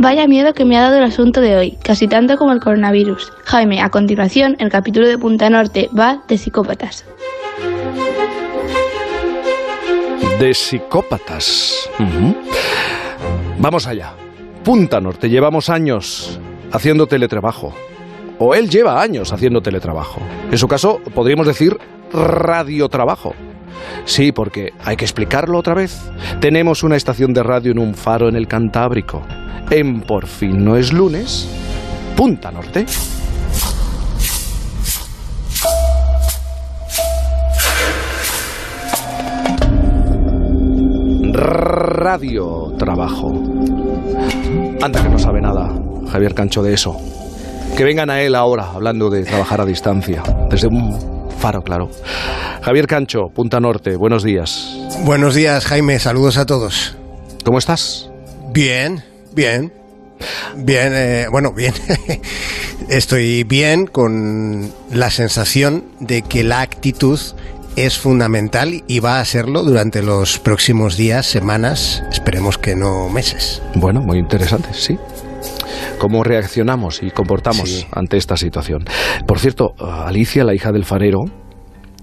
Vaya miedo que me ha dado el asunto de hoy, casi tanto como el coronavirus. Jaime, a continuación, el capítulo de Punta Norte va de psicópatas. De psicópatas. Vamos allá. Punta Norte, llevamos años haciendo teletrabajo. O él lleva años haciendo teletrabajo. En su caso, podríamos decir radiotrabajo. Sí, porque hay que explicarlo otra vez. Tenemos una estación de radio en un faro en el Cantábrico. En Por fin no es lunes, Punta Norte. Radio Trabajo. Anda que no sabe nada, Javier Cancho, de eso. Que vengan a él ahora, hablando de trabajar a distancia, desde un faro, claro. Javier Cancho, Punta Norte, buenos días. Buenos días, Jaime. Saludos a todos. ¿Cómo estás? Bien, bien. Bien, eh, bueno, bien. Estoy bien con la sensación de que la actitud es fundamental y va a serlo durante los próximos días, semanas, esperemos que no meses. Bueno, muy interesante, sí. ¿Cómo reaccionamos y comportamos Sí. ante esta situación? Por cierto, Alicia, la hija del farero,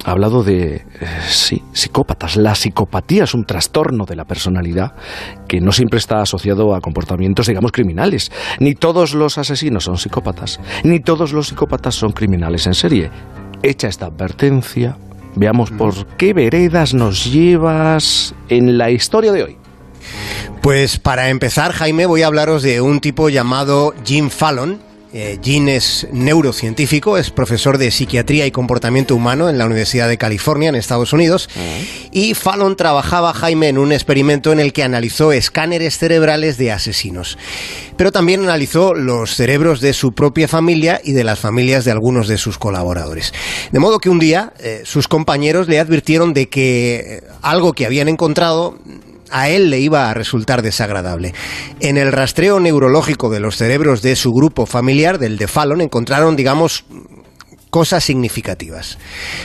ha hablado de, eh, sí, psicópatas. La psicopatía es un trastorno de la personalidad que no siempre está asociado a comportamientos, digamos, criminales. Ni todos los asesinos son psicópatas, ni todos los psicópatas son criminales en serie. Hecha esta advertencia, veamos por qué veredas nos llevas en la historia de hoy. Pues para empezar, Jaime, voy a hablaros de un tipo llamado Jim Fallon. Eh, Jim es neurocientífico, es profesor de psiquiatría y comportamiento humano en la Universidad de California, en Estados Unidos. Y Fallon trabajaba, Jaime, en un experimento en el que analizó escáneres cerebrales de asesinos. Pero también analizó los cerebros de su propia familia y de las familias de algunos de sus colaboradores. De modo que un día eh, sus compañeros le advirtieron de que eh, algo que habían encontrado a él le iba a resultar desagradable. En el rastreo neurológico de los cerebros de su grupo familiar, del de Fallon, encontraron, digamos, cosas significativas.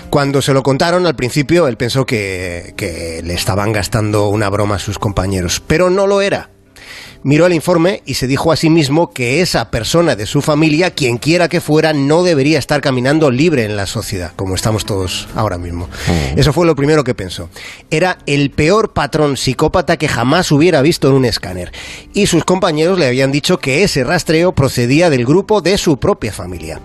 Cuando se lo contaron al principio, él pensó que, que le estaban gastando una broma a sus compañeros, pero no lo era. Miró el informe y se dijo a sí mismo que esa persona de su familia, quien quiera que fuera, no debería estar caminando libre en la sociedad, como estamos todos ahora mismo. Eso fue lo primero que pensó. Era el peor patrón psicópata que jamás hubiera visto en un escáner. Y sus compañeros le habían dicho que ese rastreo procedía del grupo de su propia familia.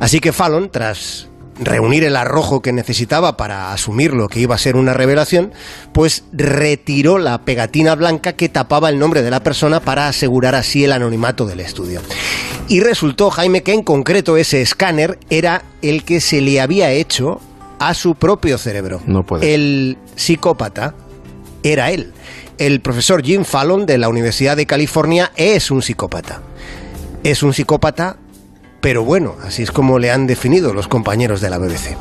Así que Fallon, tras reunir el arrojo que necesitaba para asumir lo que iba a ser una revelación, pues retiró la pegatina blanca que tapaba el nombre de la persona para asegurar así el anonimato del estudio. Y resultó, Jaime, que en concreto ese escáner era el que se le había hecho a su propio cerebro. No puede. El psicópata era él. El profesor Jim Fallon de la Universidad de California es un psicópata. Es un psicópata pero bueno, así es como le han definido los compañeros de la BBC.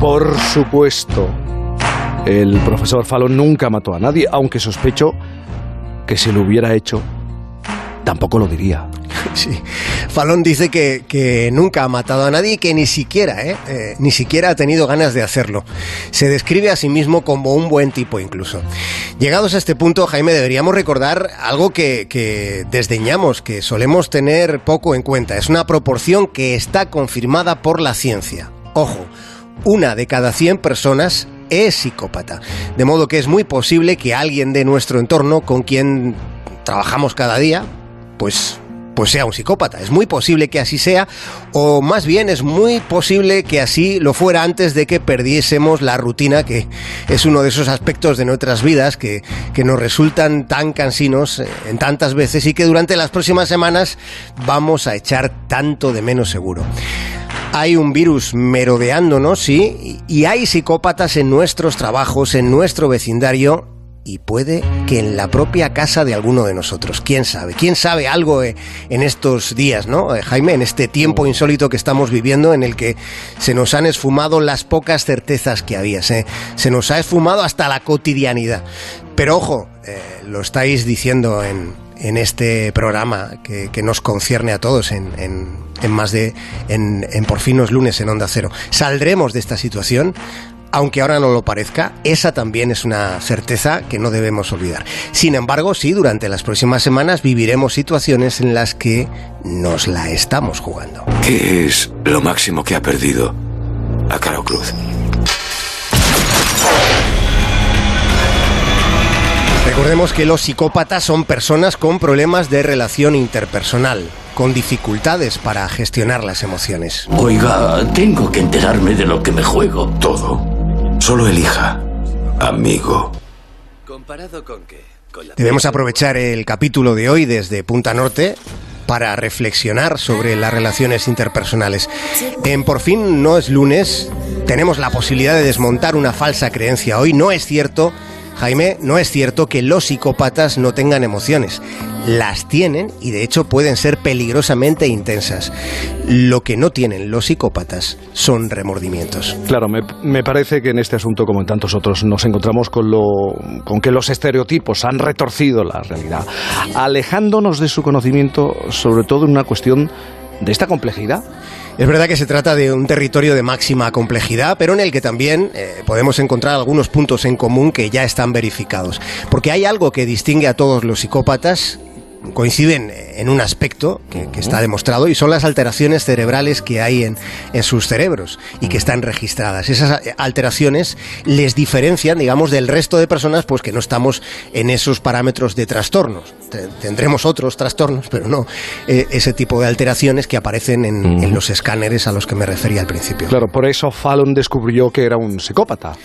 Por supuesto, el profesor Fallon nunca mató a nadie, aunque sospecho que si lo hubiera hecho, tampoco lo diría. Sí. Fallon dice que, que nunca ha matado a nadie y que ni siquiera, ¿eh? Eh, ni siquiera ha tenido ganas de hacerlo. Se describe a sí mismo como un buen tipo incluso. Llegados a este punto, Jaime, deberíamos recordar algo que, que desdeñamos, que solemos tener poco en cuenta. Es una proporción que está confirmada por la ciencia. Ojo, una de cada 100 personas es psicópata. De modo que es muy posible que alguien de nuestro entorno con quien trabajamos cada día, pues pues sea un psicópata. Es muy posible que así sea, o más bien es muy posible que así lo fuera antes de que perdiésemos la rutina, que es uno de esos aspectos de nuestras vidas que, que nos resultan tan cansinos eh, en tantas veces y que durante las próximas semanas vamos a echar tanto de menos seguro. Hay un virus merodeándonos, sí, y hay psicópatas en nuestros trabajos, en nuestro vecindario y puede que en la propia casa de alguno de nosotros. ¿Quién sabe? ¿Quién sabe algo eh, en estos días, no? Eh, Jaime, en este tiempo insólito que estamos viviendo en el que se nos han esfumado las pocas certezas que había. Se, nos ha esfumado hasta la cotidianidad. Pero ojo, eh, lo estáis diciendo en, en este programa que, que, nos concierne a todos en, en, en más de en, en por fin los lunes en Onda Cero. Saldremos de esta situación aunque ahora no lo parezca, esa también es una certeza que no debemos olvidar. Sin embargo, sí, durante las próximas semanas viviremos situaciones en las que nos la estamos jugando. ¿Qué es lo máximo que ha perdido a Caro Cruz? Recordemos que los psicópatas son personas con problemas de relación interpersonal, con dificultades para gestionar las emociones. Oiga, tengo que enterarme de lo que me juego. Todo. Solo elija. Amigo. ¿Comparado con qué? Debemos aprovechar el capítulo de hoy desde Punta Norte para reflexionar sobre las relaciones interpersonales. En Por fin no es lunes, tenemos la posibilidad de desmontar una falsa creencia hoy. No es cierto Jaime, no es cierto que los psicópatas no tengan emociones. Las tienen y de hecho pueden ser peligrosamente intensas. Lo que no tienen los psicópatas son remordimientos. Claro, me, parece que en este asunto, como en tantos otros, nos encontramos con, lo, con que los estereotipos han retorcido la realidad, alejándonos de su conocimiento, sobre todo en una cuestión de esta complejidad. Es verdad que se trata de un territorio de máxima complejidad, pero en el que también eh, podemos encontrar algunos puntos en común que ya están verificados. Porque hay algo que distingue a todos los psicópatas coinciden en un aspecto que, está demostrado y son las alteraciones cerebrales que hay en, sus cerebros y que están registradas. Esas alteraciones les diferencian, digamos, del resto de personas pues que no estamos en esos parámetros de trastornos. Tendremos otros trastornos, pero no eh, ese tipo de alteraciones que aparecen en, en los escáneres a los que me refería al principio. Claro, por eso Fallon descubrió que era un psicópata.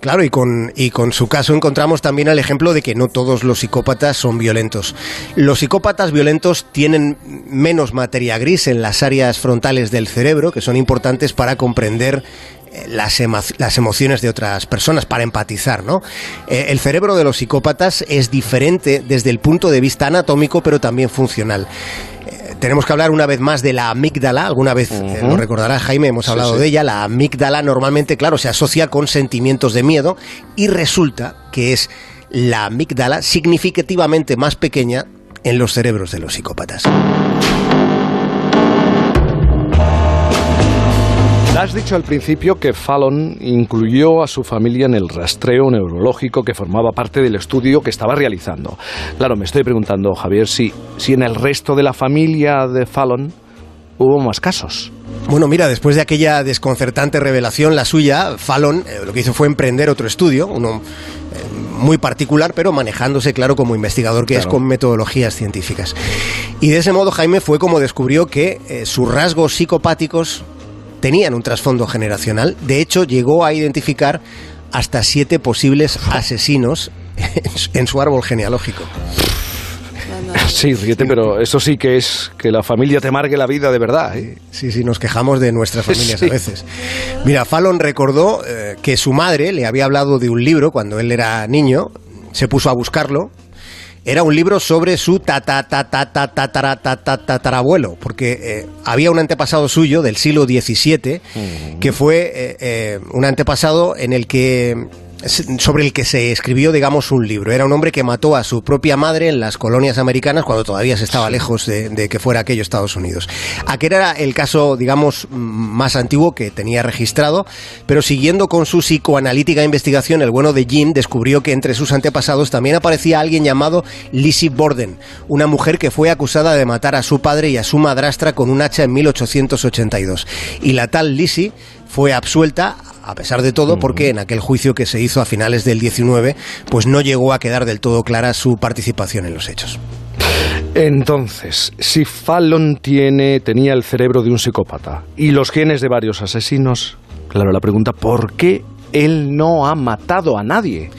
Claro, y con, y con su caso encontramos también el ejemplo de que no todos los psicópatas son violentos. Los psicópatas violentos tienen menos materia gris en las áreas frontales del cerebro, que son importantes para comprender eh, las, las, emociones de otras personas para empatizar, ¿no? Eh, el cerebro de los psicópatas es diferente desde el punto de vista anatómico, pero también funcional tenemos que hablar una vez más de la amígdala. Alguna vez eh, lo recordará Jaime, hemos hablado de ella. La amígdala normalmente, claro, se asocia con sentimientos de miedo y resulta que es la amígdala significativamente más pequeña en los cerebros de los psicópatas. Has dicho al principio que Fallon incluyó a su familia en el rastreo neurológico que formaba parte del estudio que estaba realizando. Claro, me estoy preguntando, Javier, si, si en el resto de la familia de Fallon hubo más casos. Bueno, mira, después de aquella desconcertante revelación, la suya, Fallon eh, lo que hizo fue emprender otro estudio, uno eh, muy particular, pero manejándose, claro, como investigador que es con metodologías científicas. Y de ese modo, Jaime fue como descubrió que eh, sus rasgos psicopáticos tenían un trasfondo generacional. De hecho, llegó a identificar hasta siete posibles asesinos en su árbol genealógico. Sí, ríete, pero eso sí que es que la familia te marque la vida de verdad. ¿eh? Sí, sí, nos quejamos de nuestras familias a veces. Mira, Fallon recordó eh, que su madre le había hablado de un libro cuando él era niño, se puso a buscarlo era un libro sobre su tatarabuelo, porque había un antepasado suyo del siglo XVII que fue un antepasado en el que sobre el que se escribió, digamos, un libro. Era un hombre que mató a su propia madre en las colonias americanas cuando todavía se estaba lejos de, que fuera aquello Estados Unidos. Aquel era el caso, digamos, más antiguo que tenía registrado, pero siguiendo con su psicoanalítica investigación, el bueno de Jim descubrió que entre sus antepasados también aparecía alguien llamado Lizzie Borden, una mujer que fue acusada de matar a su padre y a su madrastra con un hacha en 1882. Y la tal Lizzie fue absuelta a pesar de todo, porque en aquel juicio que se hizo a finales del 19, pues no llegó a quedar del todo clara su participación en los hechos. Entonces, si Fallon tiene, tenía el cerebro de un psicópata y los genes de varios asesinos, claro, la pregunta, ¿por qué él no ha matado a nadie?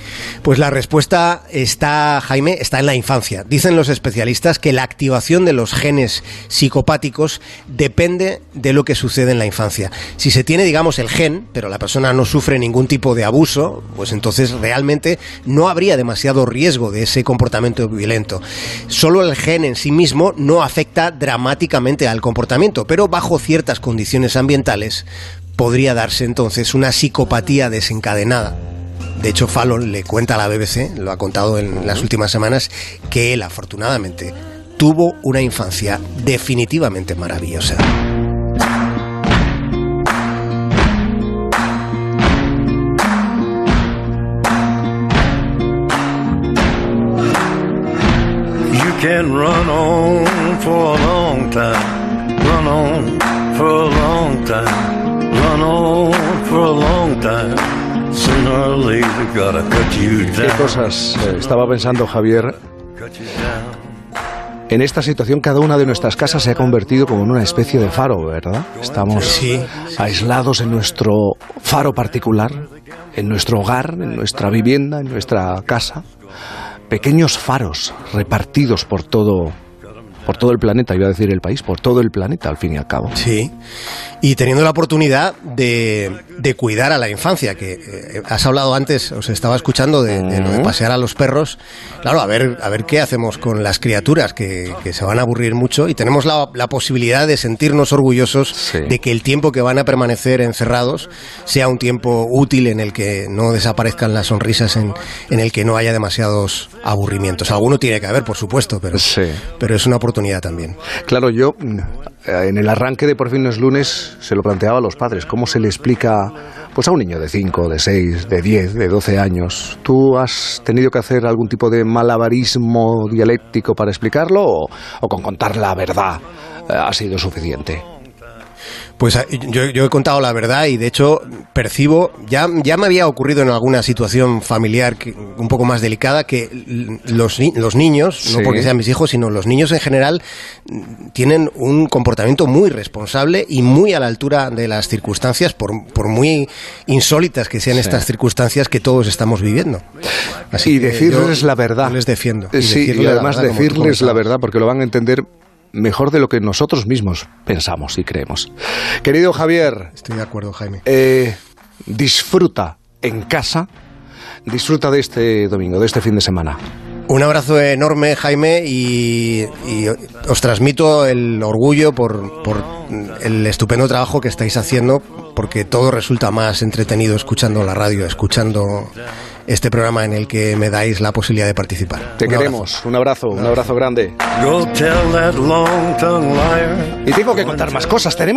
Pues la respuesta está, Jaime, está en la infancia. Dicen los especialistas que la activación de los genes psicopáticos depende de lo que sucede en la infancia. Si se tiene, digamos, el gen, pero la persona no sufre ningún tipo de abuso, pues entonces realmente no habría demasiado riesgo de ese comportamiento violento. Solo el gen en sí mismo no afecta dramáticamente al comportamiento, pero bajo ciertas condiciones ambientales podría darse entonces una psicopatía desencadenada. De hecho, Fallon le cuenta a la BBC, lo ha contado en las últimas semanas, que él afortunadamente tuvo una infancia definitivamente maravillosa. You can run on for a long time, run on for a long time. ¿Qué cosas eh, estaba pensando Javier? Cut you down. En esta situación cada una de nuestras casas se ha convertido como en una especie de faro, ¿verdad? Estamos Sí, aislados en nuestro faro particular, en nuestro hogar, en nuestra vivienda, en nuestra casa. Pequeños faros repartidos por todo, por todo el planeta, iba a decir el país, por todo el planeta al fin y al cabo. Sí, y teniendo la oportunidad de, de cuidar a la infancia, que eh, has hablado antes, os estaba escuchando de, de lo de pasear a los perros. Claro, a ver, a ver qué hacemos con las criaturas que, que se van a aburrir mucho y tenemos la, la posibilidad de sentirnos orgullosos Sí. de que el tiempo que van a permanecer encerrados sea un tiempo útil en el que no desaparezcan las sonrisas, en, en el que no haya demasiados aburrimientos. Alguno tiene que haber, por supuesto, pero, Sí. pero es una oportunidad también. Claro, yo en el arranque de Por fin no es lunes se lo planteaba a los padres. ¿Cómo se le explica pues a un niño de 5, de 6, de 10, de 12 años? ¿Tú has tenido que hacer algún tipo de malabarismo dialéctico para explicarlo o, o con contar la verdad eh, ha sido suficiente? Pues a- yo, yo he contado la verdad y de hecho percibo, ya, ya me había ocurrido en alguna situación familiar que- un poco más delicada que los, ni- los niños, Sí. no porque sean mis hijos, sino los niños en general mm, tienen un comportamiento muy responsable y muy a la altura de las circunstancias, por, por muy insólitas que sean Sí. estas circunstancias que todos estamos viviendo. Así y que decirles yo- la verdad. les defiendo. Sí, y la además verdad, decirles la verdad porque lo van a entender mejor de lo que nosotros mismos pensamos y creemos. Querido Javier, Estoy de acuerdo, Jaime. eh, disfruta en casa, disfruta de este domingo, de este fin de semana. Un abrazo enorme, Jaime, y, y os transmito el orgullo por, por el estupendo trabajo que estáis haciendo, porque todo resulta más entretenido escuchando la radio, escuchando este programa en el que me dais la posibilidad de participar. Te Un abrazo. queremos, un abrazo, un abrazo grande. Go tell that long tongue liar. Y tengo que contar más cosas, tenemos